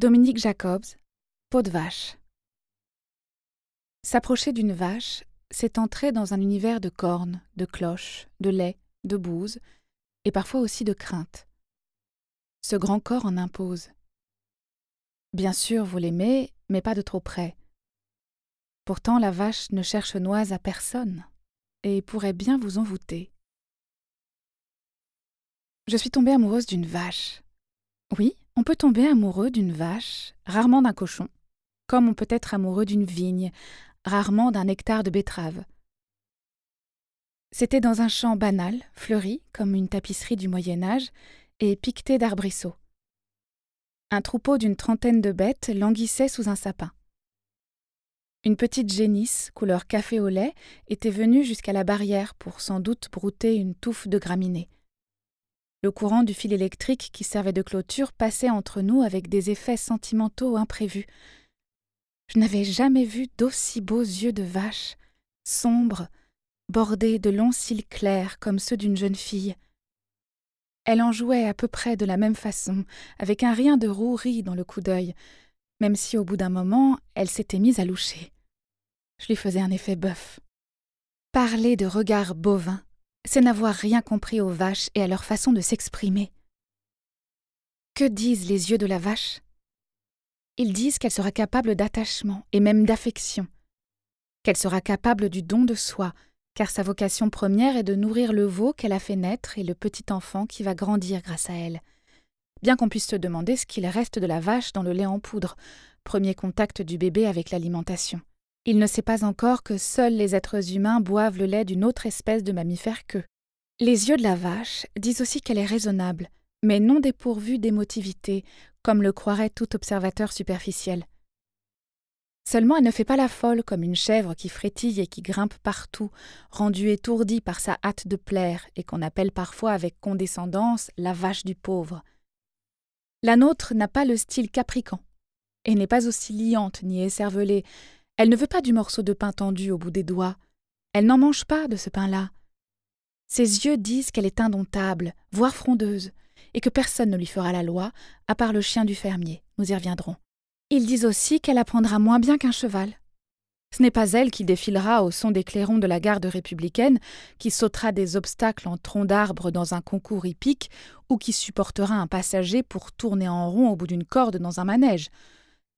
Dominique Jacobs, Peau de vache. S'approcher d'une vache, c'est entrer dans un univers de cornes, de cloches, de lait, de bouse, et parfois aussi de crainte. Ce grand corps en impose. Bien sûr, vous l'aimez, mais pas de trop près. Pourtant, la vache ne cherche noise à personne, et pourrait bien vous envoûter. Je suis tombée amoureuse d'une vache. Oui, on peut tomber amoureux d'une vache, rarement d'un cochon, comme on peut être amoureux d'une vigne, rarement d'un hectare de betteraves. C'était dans un champ banal, fleuri comme une tapisserie du Moyen Âge, et piqueté d'arbrisseaux. Un troupeau d'une trentaine de bêtes languissait sous un sapin. Une petite génisse, couleur café au lait, était venue jusqu'à la barrière pour sans doute brouter une touffe de graminées. Le courant du fil électrique qui servait de clôture passait entre nous avec des effets sentimentaux imprévus. Je n'avais jamais vu d'aussi beaux yeux de vache, sombres, bordés de longs cils clairs comme ceux d'une jeune fille. Elle en jouait à peu près de la même façon, avec un rien de rouerie dans le coup d'œil, même si au bout d'un moment elle s'était mise à loucher. Je lui faisais un effet bœuf. Parler de regard bovin, c'est n'avoir rien compris aux vaches et à leur façon de s'exprimer. Que disent les yeux de la vache? Ils disent qu'elle sera capable d'attachement et même d'affection, qu'elle sera capable du don de soi, car sa vocation première est de nourrir le veau qu'elle a fait naître et le petit enfant qui va grandir grâce à elle. Bien qu'on puisse se demander ce qu'il reste de la vache dans le lait en poudre, premier contact du bébé avec l'alimentation. Il ne sait pas encore que seuls les êtres humains boivent le lait d'une autre espèce de mammifère qu'eux. Les yeux de la vache disent aussi qu'elle est raisonnable, mais non dépourvue d'émotivité, comme le croirait tout observateur superficiel. Seulement elle ne fait pas la folle comme une chèvre qui frétille et qui grimpe partout, rendue étourdie par sa hâte de plaire et qu'on appelle parfois avec condescendance la vache du pauvre. La nôtre n'a pas le style capricant, et n'est pas aussi liante ni écervelée, elle ne veut pas du morceau de pain tendu au bout des doigts. Elle n'en mange pas de ce pain-là. Ses yeux disent qu'elle est indomptable, voire frondeuse, et que personne ne lui fera la loi, à part le chien du fermier. Nous y reviendrons. Ils disent aussi qu'elle apprendra moins bien qu'un cheval. Ce n'est pas elle qui défilera au son des clairons de la garde républicaine, qui sautera des obstacles en troncs d'arbres dans un concours hippique, ou qui supportera un passager pour tourner en rond au bout d'une corde dans un manège.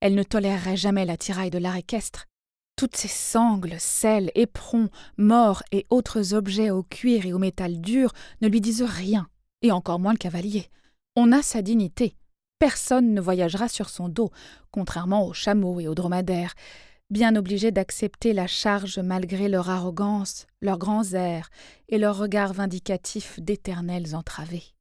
Elle ne tolérerait jamais la tiraille de l'art équestre. Toutes ces sangles, selles, éperons, morts et autres objets au cuir et au métal dur ne lui disent rien, et encore moins le cavalier. On a sa dignité. Personne ne voyagera sur son dos, contrairement aux chameaux et aux dromadaires, bien obligés d'accepter la charge malgré leur arrogance, leurs grands airs et leurs regards vindicatifs d'éternels entravés.